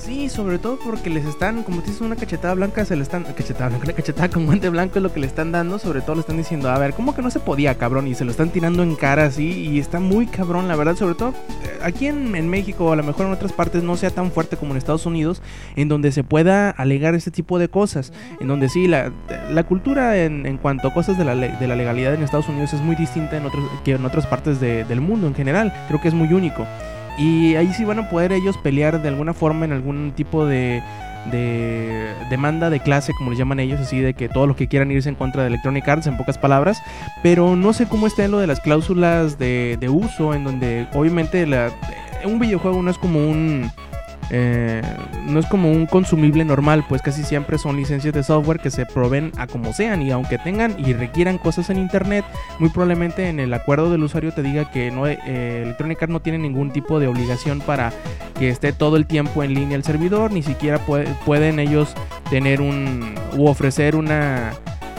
Sí, sobre todo porque les están, como dices, una cachetada blanca, se le están, cachetada blanca, una cachetada con guante blanco es lo que le están dando, sobre todo le están diciendo, a ver, ¿cómo que no se podía, cabrón? Y se lo están tirando en cara así, y está muy cabrón, la verdad, sobre todo eh, aquí en, México, o a lo mejor en otras partes, no sea tan fuerte como en Estados Unidos, en donde se pueda alegar este tipo de cosas, en donde sí, la, la cultura en, en, cuanto a cosas de la, de la legalidad en Estados Unidos es muy distinta en otros, que en otras partes de, del mundo en general, creo que es muy único. Y ahí sí van a poder ellos pelear de alguna forma en algún tipo de, de demanda de clase, como les llaman ellos, así de que todos los que quieran irse en contra de Electronic Arts, en pocas palabras. Pero no sé cómo está en lo de las cláusulas de, de uso, en donde obviamente la, un videojuego no es como un... Eh, no es como un consumible normal, pues casi siempre son licencias de software que se proveen a como sean y aunque tengan y requieran cosas en internet, muy probablemente en el acuerdo del usuario te diga que no, eh, Electronic Arts no tiene ningún tipo de obligación para que esté todo el tiempo en línea el servidor, ni siquiera puede, pueden ellos tener un u ofrecer una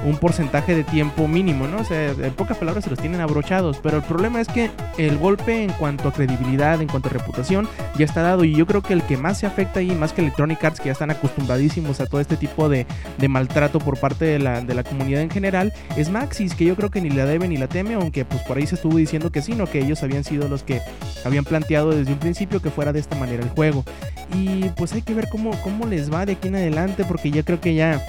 un porcentaje de tiempo mínimo, ¿no? O sea, en pocas palabras se los tienen abrochados, pero el problema es que el golpe en cuanto a credibilidad, en cuanto a reputación, ya está dado y yo creo que el que más se afecta ahí, más que Electronic Arts, que ya están acostumbradísimos a todo este tipo de, maltrato por parte de la, comunidad en general, es Maxis, que yo creo que ni la debe ni la teme, aunque pues por ahí se estuvo diciendo que sí, no, que ellos habían sido los que habían planteado desde un principio que fuera de esta manera el juego. Y pues hay que ver cómo, cómo les va de aquí en adelante, porque yo creo que ya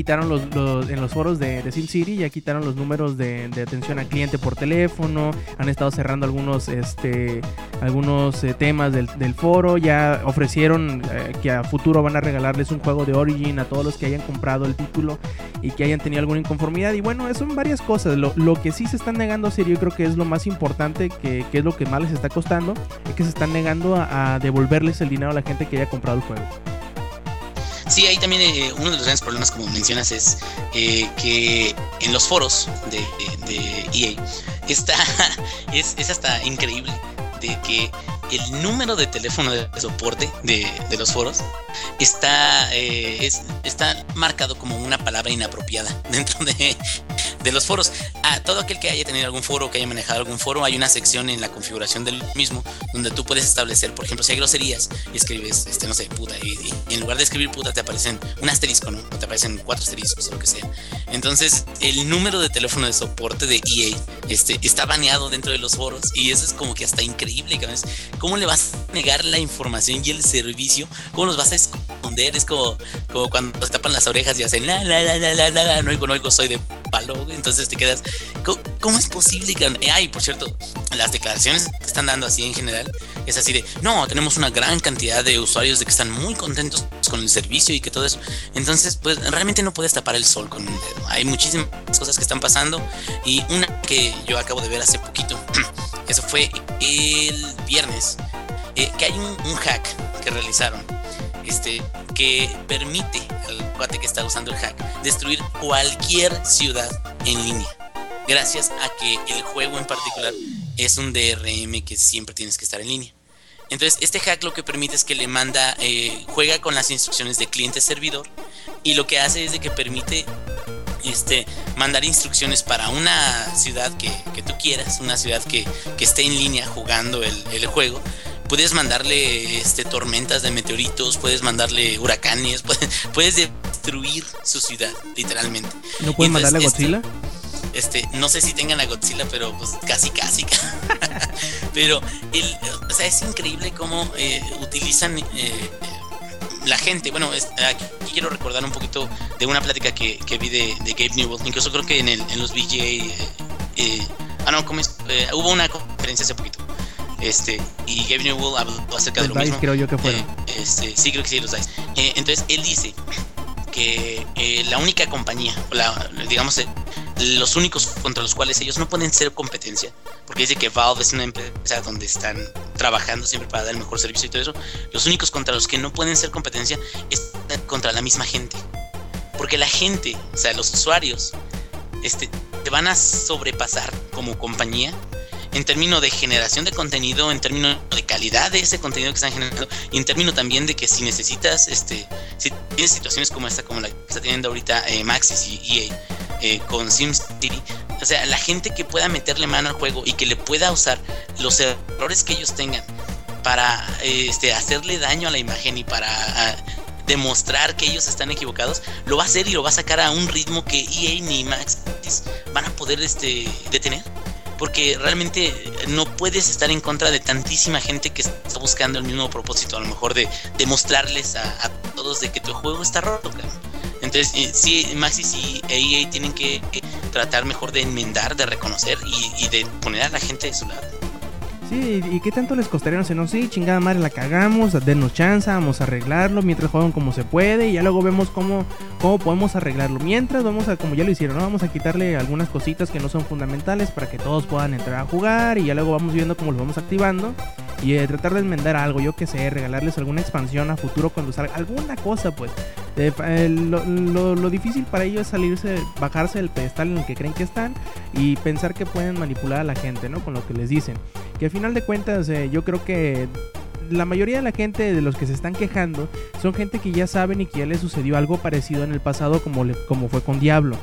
quitaron los, los, en los foros de, de SimCity, ya quitaron los números de, de, atención al cliente por teléfono, han estado cerrando algunos, este, algunos eh, temas del, del, foro, ya ofrecieron eh, que a futuro van a regalarles un juego de Origin a todos los que hayan comprado el título y que hayan tenido alguna inconformidad. Y bueno, son varias cosas. Lo, lo que sí se están negando a yo creo que es lo más importante, que, que, es lo que más les está costando, es que se están negando a devolverles el dinero a la gente que haya comprado el juego. Sí, ahí también eh, uno de los grandes problemas, como mencionas, es eh, que en los foros de, de, EA está, *laughs* es, es, hasta increíble de que el número de teléfono de soporte de, de los foros está, eh, es, está marcado como una palabra inapropiada *laughs* dentro de, de los foros. A todo aquel que haya tenido algún foro, que haya manejado algún foro, hay una sección en la configuración del mismo donde tú puedes establecer, por ejemplo, si hay groserías y escribes, este, no sé, puta, y, en lugar de escribir puta te aparecen un asterisco, ¿no? O te aparecen cuatro asteriscos o lo que sea. Entonces, el número de teléfono de soporte de EA este, está baneado dentro de los foros y eso es como que hasta increíble, ¿sabes? ¿Cómo le vas a negar la información y el servicio? ¿Cómo los vas a esconder? Es como, como cuando tapan las orejas y hacen la, la, la, la, la, la, no oigo, no oigo, soy de palo, entonces te quedas, ¿cómo, cómo es posible que, ay, por cierto, las declaraciones que están dando así en general, es así de, no, tenemos una gran cantidad de usuarios de que están muy contentos con el servicio y que todo eso, entonces, pues realmente no puedes tapar el sol con un dedo, hay muchísimas cosas que están pasando y una que yo acabo de ver hace poquito, *clears throat* eso fue el viernes, eh, que hay un, un hack que realizaron, este, que permite al cuate que está usando el hack destruir cualquier ciudad en línea. Gracias a que el juego en particular es un DRM que siempre tienes que estar en línea. Entonces, este hack lo que permite es que le manda, eh, juega con las instrucciones de cliente-servidor y lo que hace es de que permite este, mandar instrucciones para una ciudad que, que tú quieras, una ciudad que, que esté en línea jugando el, el juego puedes mandarle este, tormentas de meteoritos, puedes mandarle huracanes, *laughs* puedes, puedes destruir su ciudad, literalmente. ¿No pueden mandarle a Godzilla? Este, no sé si tengan a Godzilla, pero pues casi, casi. *laughs* pero, el, o sea, es increíble cómo eh, utilizan eh, la gente. Bueno, es, aquí quiero recordar un poquito de una plática que, que vi de, de, Gabe Newell. Incluso creo que en, el, en los VGA. Eh, ah, no, ¿cómo es? hubo una conferencia hace poquito Este, y Gabe Newell habló acerca de lo Los Dice mismo. creo yo que fueron. Eh, este, sí, creo que sí, los Dice. Eh, entonces, él dice que eh, la única compañía, la, digamos, los únicos contra los cuales ellos no pueden ser competencia, porque dice que Valve es una empresa donde están trabajando siempre para dar el mejor servicio y todo eso, los únicos contra los que no pueden ser competencia es contra la misma gente. Porque la gente, o sea, los usuarios, este, te van a sobrepasar como compañía en términos de generación de contenido, en términos de calidad de ese contenido que están generando, y en términos también de que si necesitas, este, si tienes situaciones como esta, como la que está teniendo ahorita eh, Maxis y EA eh, con SimCity, o sea, la gente que pueda meterle mano al juego y que le pueda usar los errores que ellos tengan para este, hacerle daño a la imagen y para demostrar que ellos están equivocados, lo va a hacer y lo va a sacar a un ritmo que EA ni Maxis van a poder este, detener porque realmente no puedes estar en contra de tantísima gente que está buscando el mismo propósito, a lo mejor de demostrarles a, todos de que tu juego está roto. Claro. Entonces, eh, sí, Maxis y EA tienen que tratar mejor de enmendar, de reconocer y, y, de poner a la gente de su lado. Sí, ¿y qué tanto les costaría? No sé, no sé, chingada madre, la cagamos, denos chance, vamos a arreglarlo mientras juegan como se puede y ya luego vemos cómo, cómo podemos arreglarlo. Mientras vamos a, como ya lo hicieron, ¿no? vamos a quitarle algunas cositas que no son fundamentales para que todos puedan entrar a jugar y ya luego vamos viendo cómo lo vamos activando y eh, tratar de enmendar algo, yo que sé, regalarles alguna expansión a futuro cuando salga alguna cosa, pues. Eh, lo, lo, lo, difícil para ellos es salirse, bajarse del pedestal en el que creen que están y pensar que pueden manipular a la gente, ¿no? Con lo que les dicen. Que al final de cuentas, eh, yo creo que la mayoría de la gente de los que se están quejando son gente que ya saben y que ya les sucedió algo parecido en el pasado como, le, como fue con Diablo.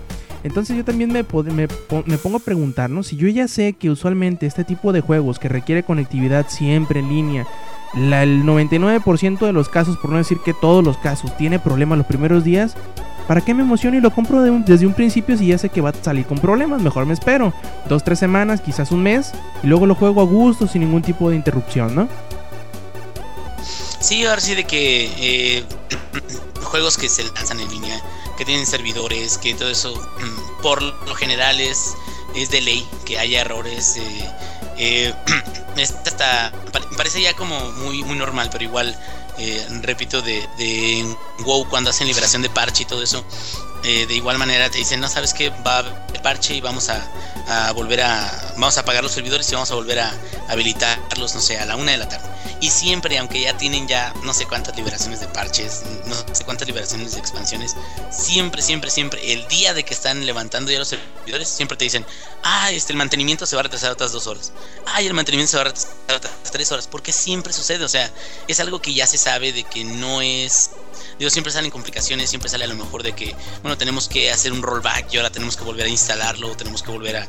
Entonces yo también me, me, me, pongo a preguntar, ¿no? Si yo ya sé que usualmente este tipo de juegos que requiere conectividad siempre en línea, el 99% de los casos, por no decir que todos los casos, tiene problemas los primeros días, ¿para qué me emociono y lo compro desde un principio si ya sé que va a salir con problemas? Mejor me espero. Dos, tres semanas, quizás un mes, y luego lo juego a gusto sin ningún tipo de interrupción, ¿no? Sí, ahora sí de que eh, *clears throat* juegos que se lanzan en línea que tienen servidores, que todo eso por lo general es, es de ley, que haya errores. Eh, eh, *clears throat* hasta, parece ya como muy, muy normal, pero igual, eh, repito, de, de WoW cuando hacen liberación de parche y todo eso, eh, de igual manera te dicen, no sabes que va el parche y vamos a, a, volver a, vamos a apagar los servidores y vamos a volver a habilitarlos, no sé, a la una de la tarde. Y siempre, aunque ya tienen ya no sé cuántas liberaciones de parches, no sé cuántas liberaciones de expansiones, siempre, siempre, siempre, el día de que están levantando ya los servidores, siempre te dicen, ah, este, el mantenimiento se va a retrasar otras dos horas. Ay, el mantenimiento se va a retrasar otras tres horas. Porque siempre sucede, o sea, es algo que ya se sabe de que no es digo, siempre salen complicaciones, siempre sale a lo mejor de que, bueno, tenemos que hacer un rollback y ahora tenemos que volver a instalarlo, tenemos que volver a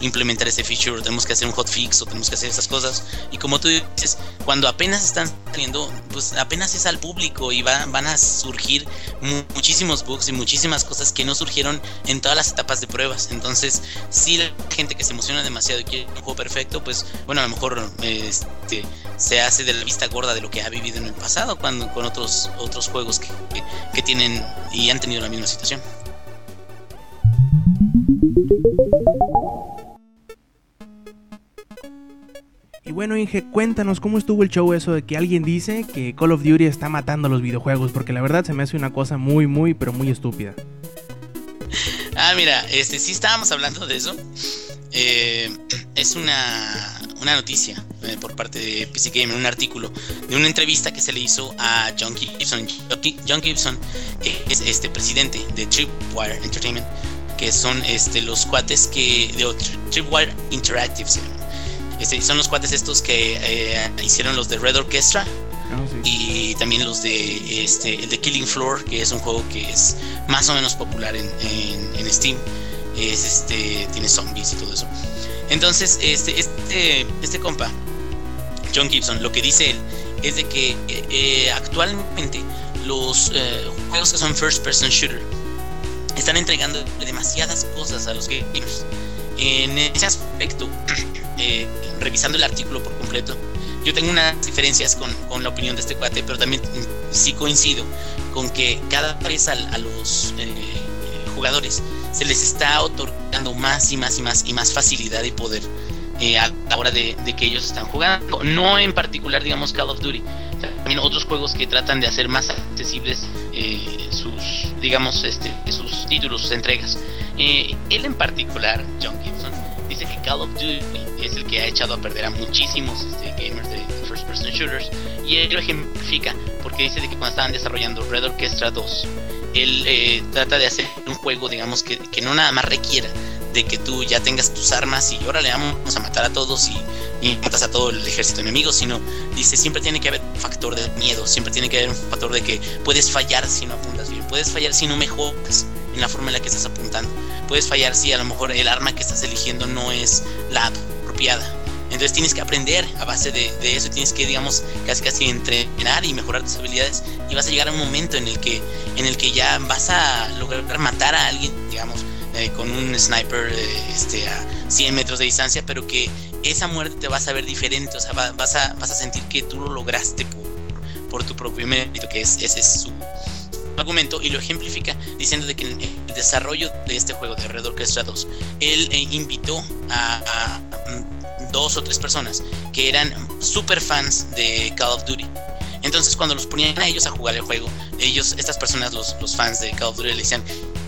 implementar ese feature, tenemos que hacer un hotfix o tenemos que hacer esas cosas. Y como tú dices, cuando apenas están saliendo, pues apenas es al público y va, van a surgir mu muchísimos bugs y muchísimas cosas que no surgieron en todas las etapas de pruebas. Entonces, si la gente que se emociona demasiado y quiere un juego perfecto, pues bueno, a lo mejor este, se hace de la vista gorda de lo que ha vivido en el pasado cuando, con otros, otros juegos que, que tienen y han tenido la misma situación. Y bueno, Inge, cuéntanos cómo estuvo el show eso de que alguien dice que Call of Duty está matando a los videojuegos, porque la verdad se me hace una cosa muy, muy, pero muy estúpida. Ah, mira, este sí estábamos hablando de eso. Eh, es una, una noticia eh, por parte de PC Gamer, un artículo de una entrevista que se le hizo a John Gibson. John Gibson es este presidente de Tripwire Entertainment, que son este los cuates que de Tripwire Interactive se llama. Este, son los cuates estos que eh, hicieron los de Red Orchestra oh, sí. y también los de este el de Killing Floor, que es un juego que es más o menos popular en, en, en Steam. Es este tiene zombies y todo eso. Entonces, este, este, este compa, John Gibson, lo que dice él es de que eh, actualmente los eh, juegos que son first person shooter están entregando demasiadas cosas a los gamers. En ese aspecto, *clears throat* eh, revisando el artículo por completo, yo tengo unas diferencias con, con, la opinión de este cuate, pero también sí coincido con que cada vez a, a los eh, jugadores se les está otorgando más y más y más y más facilidad y poder eh, a la hora de, que ellos están jugando. No en particular, digamos, Call of Duty. También otros juegos que tratan de hacer más accesibles eh, sus, digamos, este, sus títulos, sus entregas. él en particular, John Gibson, Call of Duty es el que ha echado a perder a muchísimos este, gamers de first person shooters. Y él lo ejemplifica porque dice de que cuando estaban desarrollando Red Orchestra 2 él eh, trata de hacer un juego digamos que, que, no nada más requiera de que tú ya tengas tus armas y ahora le vamos a matar a todos y, y, matas a todo el ejército enemigo, sino dice siempre tiene que haber un factor de miedo, siempre tiene que haber un factor de que puedes fallar si no apuntas bien, puedes fallar si no mejoras en la forma en la que estás apuntando, puedes fallar si a lo mejor el arma que estás eligiendo no es la apropiada. Entonces tienes que aprender a base de, eso, tienes que, digamos, casi casi entrenar y mejorar tus habilidades y vas a llegar a un momento en el que, en el que ya vas a lograr matar a alguien, digamos, eh, con un sniper eh, este, a 100 metros de distancia, pero que esa muerte te va a saber diferente, o sea, vas, a, vas a sentir que tú lo lograste por, tu propio mérito, que es, ese es su argumento, y lo ejemplifica diciendo de que en el desarrollo de este juego de Red Orchestra 2, él eh, invitó a, dos o tres personas que eran super fans de Call of Duty. Entonces cuando los ponían a ellos a jugar el juego, ellos, estas personas, los, fans de Call of Duty, le decían,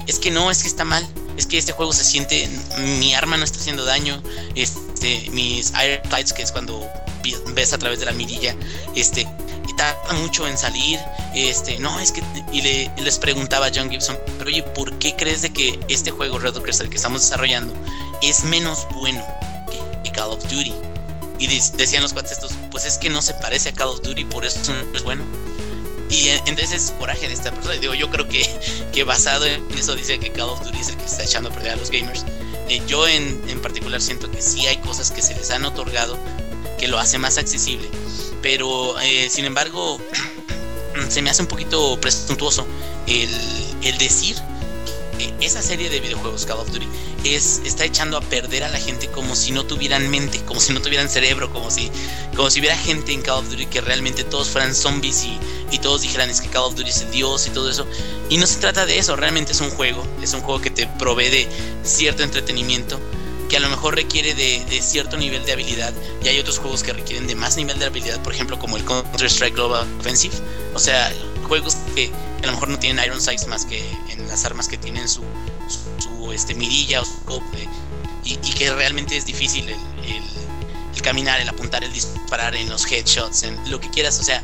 es que no, es que está mal, es que este juego se siente, mi arma no está haciendo daño, este, mis Iron Tights, que es cuando ves a través de la mirilla, este, tarda mucho en salir, este, no, es que, y le, les preguntaba a John Gibson, pero oye, ¿por qué crees de que este juego Red Crystal que estamos desarrollando es menos bueno que, Call of Duty? Y decían los cuates estos, pues es que no se parece a Call of Duty, por eso no es bueno. Y entonces es coraje de esta persona. Digo, yo creo que, que basado en eso dice que Call of Duty es el que está echando a perder a los gamers. Eh, yo en, en, particular siento que sí hay cosas que se les han otorgado que lo hace más accesible. Pero eh, sin embargo, *clears throat* se me hace un poquito presuntuoso el, decir esa serie de videojuegos Call of Duty es, está echando a perder a la gente como si no tuvieran mente, como si no tuvieran cerebro, como si, como si hubiera gente en Call of Duty que realmente todos fueran zombies y, y todos dijeran es que Call of Duty es el dios y todo eso. Y no se trata de eso, realmente es un juego, es un juego que te provee de cierto entretenimiento que a lo mejor requiere de, de, cierto nivel de habilidad y hay otros juegos que requieren de más nivel de habilidad, por ejemplo como el Counter Strike Global Offensive, o sea, juegos que a lo mejor no tienen Iron Sights más que en las armas que tienen su, su, este, mirilla o su scope, y, que realmente es difícil el, el, caminar, el apuntar, el disparar en los headshots, en lo que quieras, o sea,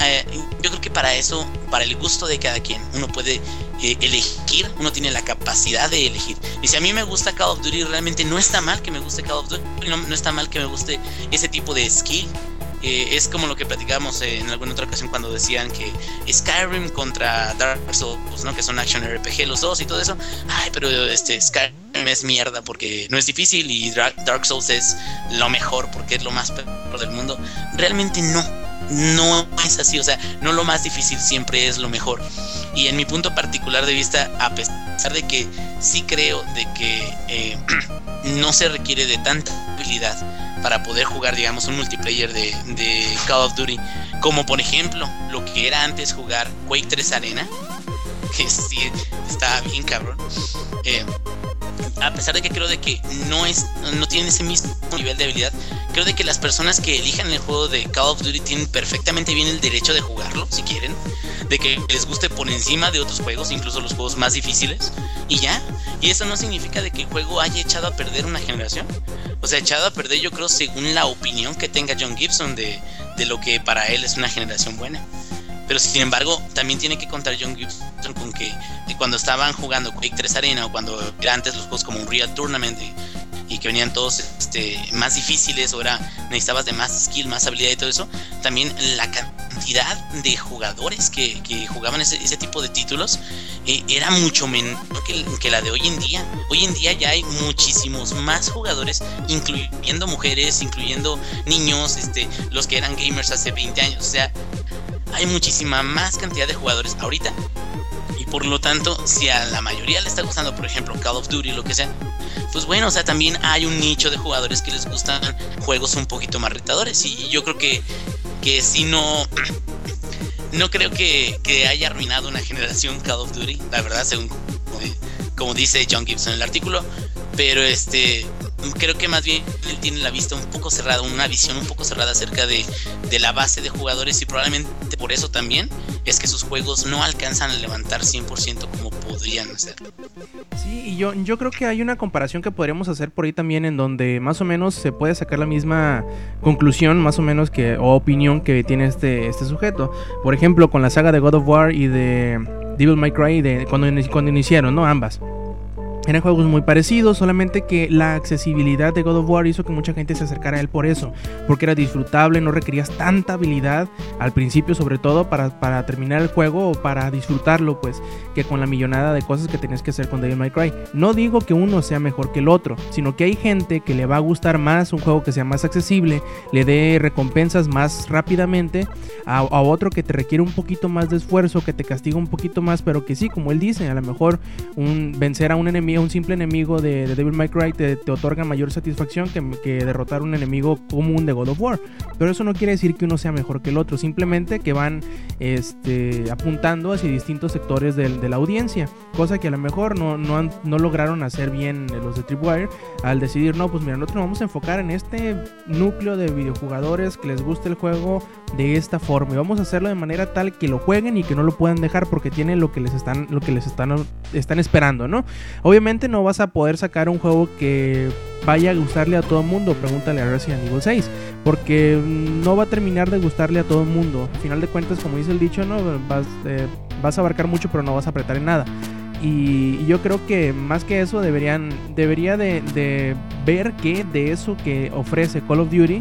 eh, yo creo que para eso, para el gusto de cada quien, uno puede eh, elegir, uno tiene la capacidad de elegir. Y si a mí me gusta Call of Duty, realmente no está mal que me guste Call of Duty, no, está mal que me guste ese tipo de skill eh, es como lo que platicábamos en alguna otra ocasión cuando decían que Skyrim contra Dark Souls, ¿no? Que son action RPG los dos y todo eso. Ay, pero este Skyrim es mierda porque no es difícil y Dark Souls es lo mejor porque es lo más perro del mundo. Realmente no. No es así, o sea, no lo más difícil siempre es lo mejor. Y en mi punto particular de vista, a pesar de que sí creo de que eh, *clears throat* no se requiere de tanta habilidad para poder jugar, digamos, un multiplayer de, Call of Duty. Como por ejemplo, lo que era antes jugar Quake 3 Arena, que sí está bien cabrón. Eh, a pesar de que creo de que no es no tienen ese mismo nivel de habilidad, creo de que las personas que elijan el juego de Call of Duty tienen perfectamente bien el derecho de jugarlo, si quieren, de que les guste por encima de otros juegos, incluso los juegos más difíciles, y ya. Y eso no significa de que el juego haya echado a perder una generación. O sea, echado a perder yo creo según la opinión que tenga John Gibson de, de lo que para él es una generación buena. Pero sin embargo, también tiene que contar John Gibson con que cuando estaban jugando Quake 3 Arena o cuando eran antes los juegos como un Real Tournament y, que venían todos este, más difíciles o era, necesitabas de más skill, más habilidad y todo eso, también la cantidad de jugadores que, que jugaban ese, ese, tipo de títulos eh, era mucho menor que, que, la de hoy en día. Hoy en día ya hay muchísimos más jugadores, incluyendo mujeres, incluyendo niños, este, los que eran gamers hace 20 años. O sea, hay muchísima más cantidad de jugadores ahorita. Y por lo tanto, si a la mayoría le está gustando, por ejemplo, Call of Duty, lo que sea, pues bueno, o sea, también hay un nicho de jugadores que les gustan juegos un poquito más retadores. Y yo creo que, que si no. No creo que, que haya arruinado una generación Call of Duty, la verdad, según como, dice John Gibson en el artículo. Pero este. Creo que más bien él tiene la vista un poco cerrada, una visión un poco cerrada acerca de, de, la base de jugadores y probablemente por eso también es que sus juegos no alcanzan a levantar 100% como podrían hacerlo. Sí, y yo, yo creo que hay una comparación que podríamos hacer por ahí también en donde más o menos se puede sacar la misma conclusión, más o menos que o opinión que tiene este, este sujeto. Por ejemplo, con la saga de God of War y de Devil May Cry de cuando, cuando iniciaron, ¿no? Ambas. Eran juegos muy parecidos, solamente que la accesibilidad de God of War hizo que mucha gente se acercara a él por eso, porque era disfrutable, no requerías tanta habilidad al principio sobre todo para, para terminar el juego o para disfrutarlo, pues que con la millonada de cosas que tenías que hacer con Devil May Cry. No digo que uno sea mejor que el otro, sino que hay gente que le va a gustar más un juego que sea más accesible, le dé recompensas más rápidamente, a, a otro que te requiere un poquito más de esfuerzo, que te castiga un poquito más, pero que sí, como él dice, a lo mejor un, vencer a un enemigo un simple enemigo de, de Devil May Cry te, otorga mayor satisfacción que, derrotar un enemigo común de God of War. Pero eso no quiere decir que uno sea mejor que el otro, simplemente que van este, apuntando hacia distintos sectores de, la audiencia, cosa que a lo mejor no, no, lograron hacer bien los de Tripwire al decidir, no, pues mira, nosotros nos vamos a enfocar en este núcleo de videojugadores que les guste el juego de esta forma y vamos a hacerlo de manera tal que lo jueguen y que no lo puedan dejar porque tienen lo que les están, lo que les están, están esperando, ¿no? Obviamente no vas a poder sacar un juego que vaya a gustarle a todo el mundo. Pregúntale a Resident Evil 6. Porque no va a terminar de gustarle a todo el mundo. Al final de cuentas, como dice el dicho, ¿no? Vas, eh, vas a abarcar mucho, pero no vas a apretar en nada. Y yo creo que más que eso deberían debería de, de ver que de eso que ofrece Call of Duty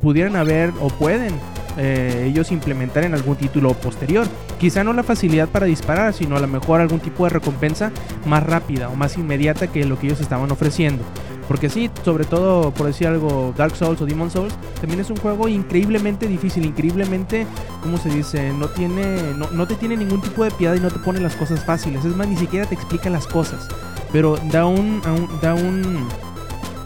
pudieran haber o pueden eh, ellos implementar en algún título posterior. Quizá no la facilidad para disparar, sino a lo mejor algún tipo de recompensa más rápida o más inmediata que lo que ellos estaban ofreciendo. Porque sí, sobre todo por decir algo, Dark Souls o Demon Souls, también es un juego increíblemente difícil, increíblemente, ¿cómo se dice? No tiene, no, te tiene ningún tipo de piedad y no te pone las cosas fáciles. Es más, ni siquiera te explica las cosas. Pero da un, da un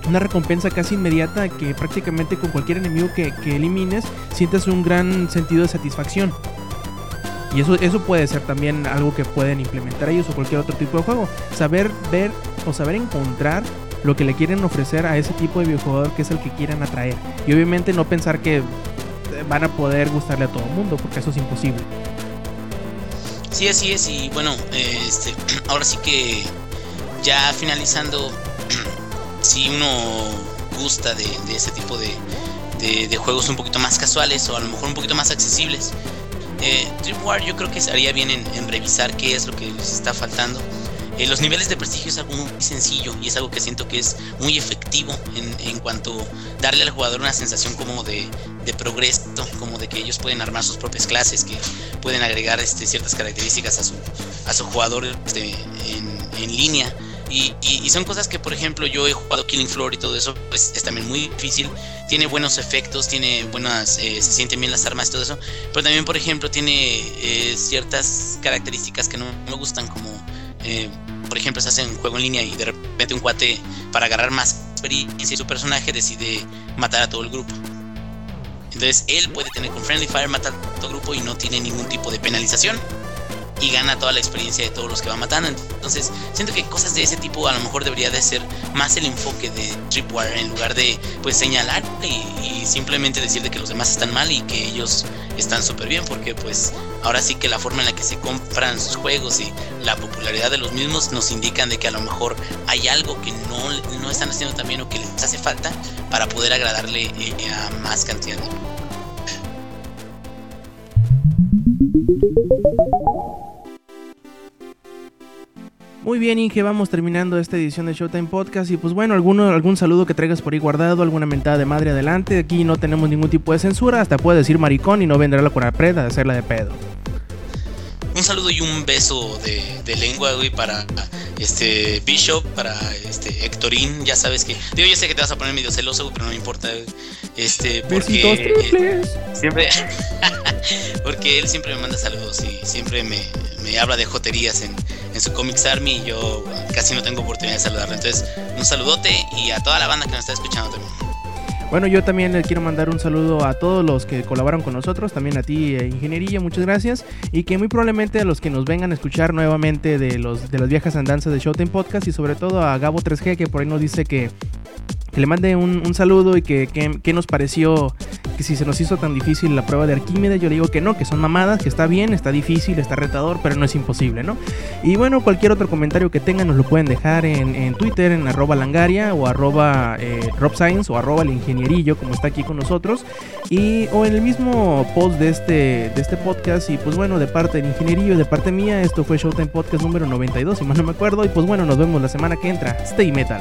una recompensa casi inmediata que prácticamente con cualquier enemigo que, elimines sientes un gran sentido de satisfacción. Y eso, eso puede ser también algo que pueden implementar ellos o cualquier otro tipo de juego. Saber ver o saber encontrar lo que le quieren ofrecer a ese tipo de videojugador que es el que quieran atraer. Y obviamente no pensar que van a poder gustarle a todo el mundo, porque eso es imposible. Sí, así es. Y bueno, este, *clears throat* ahora sí que ya finalizando si uno gusta de, ese tipo de, juegos un poquito más casuales o a lo mejor un poquito más accesibles, eh, Tripwire yo creo que haría bien en, revisar qué es lo que les está faltando. Eh, los niveles de prestigio es algo muy sencillo y es algo que siento que es muy efectivo en, en cuanto darle al jugador una sensación como de, progreso, como de que ellos pueden armar sus propias clases, que pueden agregar este, ciertas características a su, a su jugador este, en, en línea. Y, son cosas que, por ejemplo, yo he jugado Killing Floor y todo eso, pues es también muy difícil. Tiene buenos efectos, tiene buenas, eh, se sienten bien las armas y todo eso. Pero también, por ejemplo, tiene eh, ciertas características que no me gustan, como, eh, por ejemplo, se hace un juego en línea y de repente un cuate, para agarrar más experiencia y su personaje, decide matar a todo el grupo. Entonces él puede tener con Friendly Fire matar a todo el grupo y no tiene ningún tipo de penalización y gana toda la experiencia de todos los que va matando. Entonces, siento que cosas de ese tipo a lo mejor debería de ser más el enfoque de Tripwire en lugar de pues señalar y, simplemente decir de que los demás están mal y que ellos están súper bien, porque pues ahora sí que la forma en la que se compran sus juegos y la popularidad de los mismos nos indican de que a lo mejor hay algo que no, no están haciendo también o que les hace falta para poder agradarle eh, a más cantidad de Muy bien, Inge, vamos terminando esta edición de Showtime Podcast. Y pues bueno, alguno, algún saludo que traigas por ahí guardado, alguna mentada de madre adelante. Aquí no tenemos ningún tipo de censura, hasta puede decir maricón y no vendrá la preda de hacerla de pedo. Un saludo y un beso de, lengua, güey, para este Bishop, para este Héctorín, ya sabes que. Digo, yo sé que te vas a poner medio celoso, pero no me importa. Este, porque. siempre. *laughs* porque él siempre me manda saludos y siempre me, me habla de joterías en, en su Comics Army y yo casi no tengo oportunidad de saludarlo. Entonces, un saludote y a toda la banda que nos está escuchando también. Bueno, yo también le quiero mandar un saludo a todos los que colaboran con nosotros, también a ti, eh, Ingeniería, muchas gracias. Y que muy probablemente a los que nos vengan a escuchar nuevamente de, los, de las viejas andanzas de Showtime Podcast y sobre todo a Gabo 3G, que por ahí nos dice que que le mande un, saludo y que, que, nos pareció que si se nos hizo tan difícil la prueba de Arquímedes, yo le digo que no, que son mamadas, que está bien, está difícil, está retador, pero no es imposible, ¿no? Y bueno, cualquier otro comentario que tengan nos lo pueden dejar en, Twitter, en arroba langaria o arroba eh, robscience o arroba el ingenierillo, como está aquí con nosotros, y o en el mismo post de este, de este podcast. Y pues bueno, de parte del ingenierillo, de parte mía, esto fue Showtime Podcast número 92, si más no me acuerdo, y pues bueno, nos vemos la semana que entra. Stay Metal.